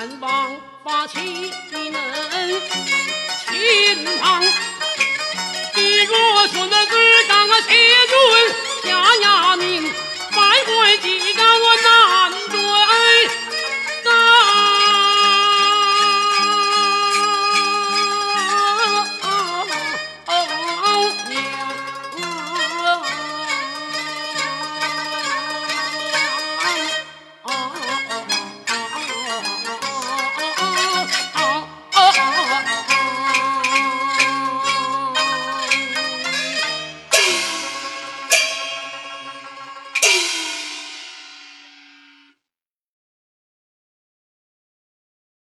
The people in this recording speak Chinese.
南王发起的门亲王。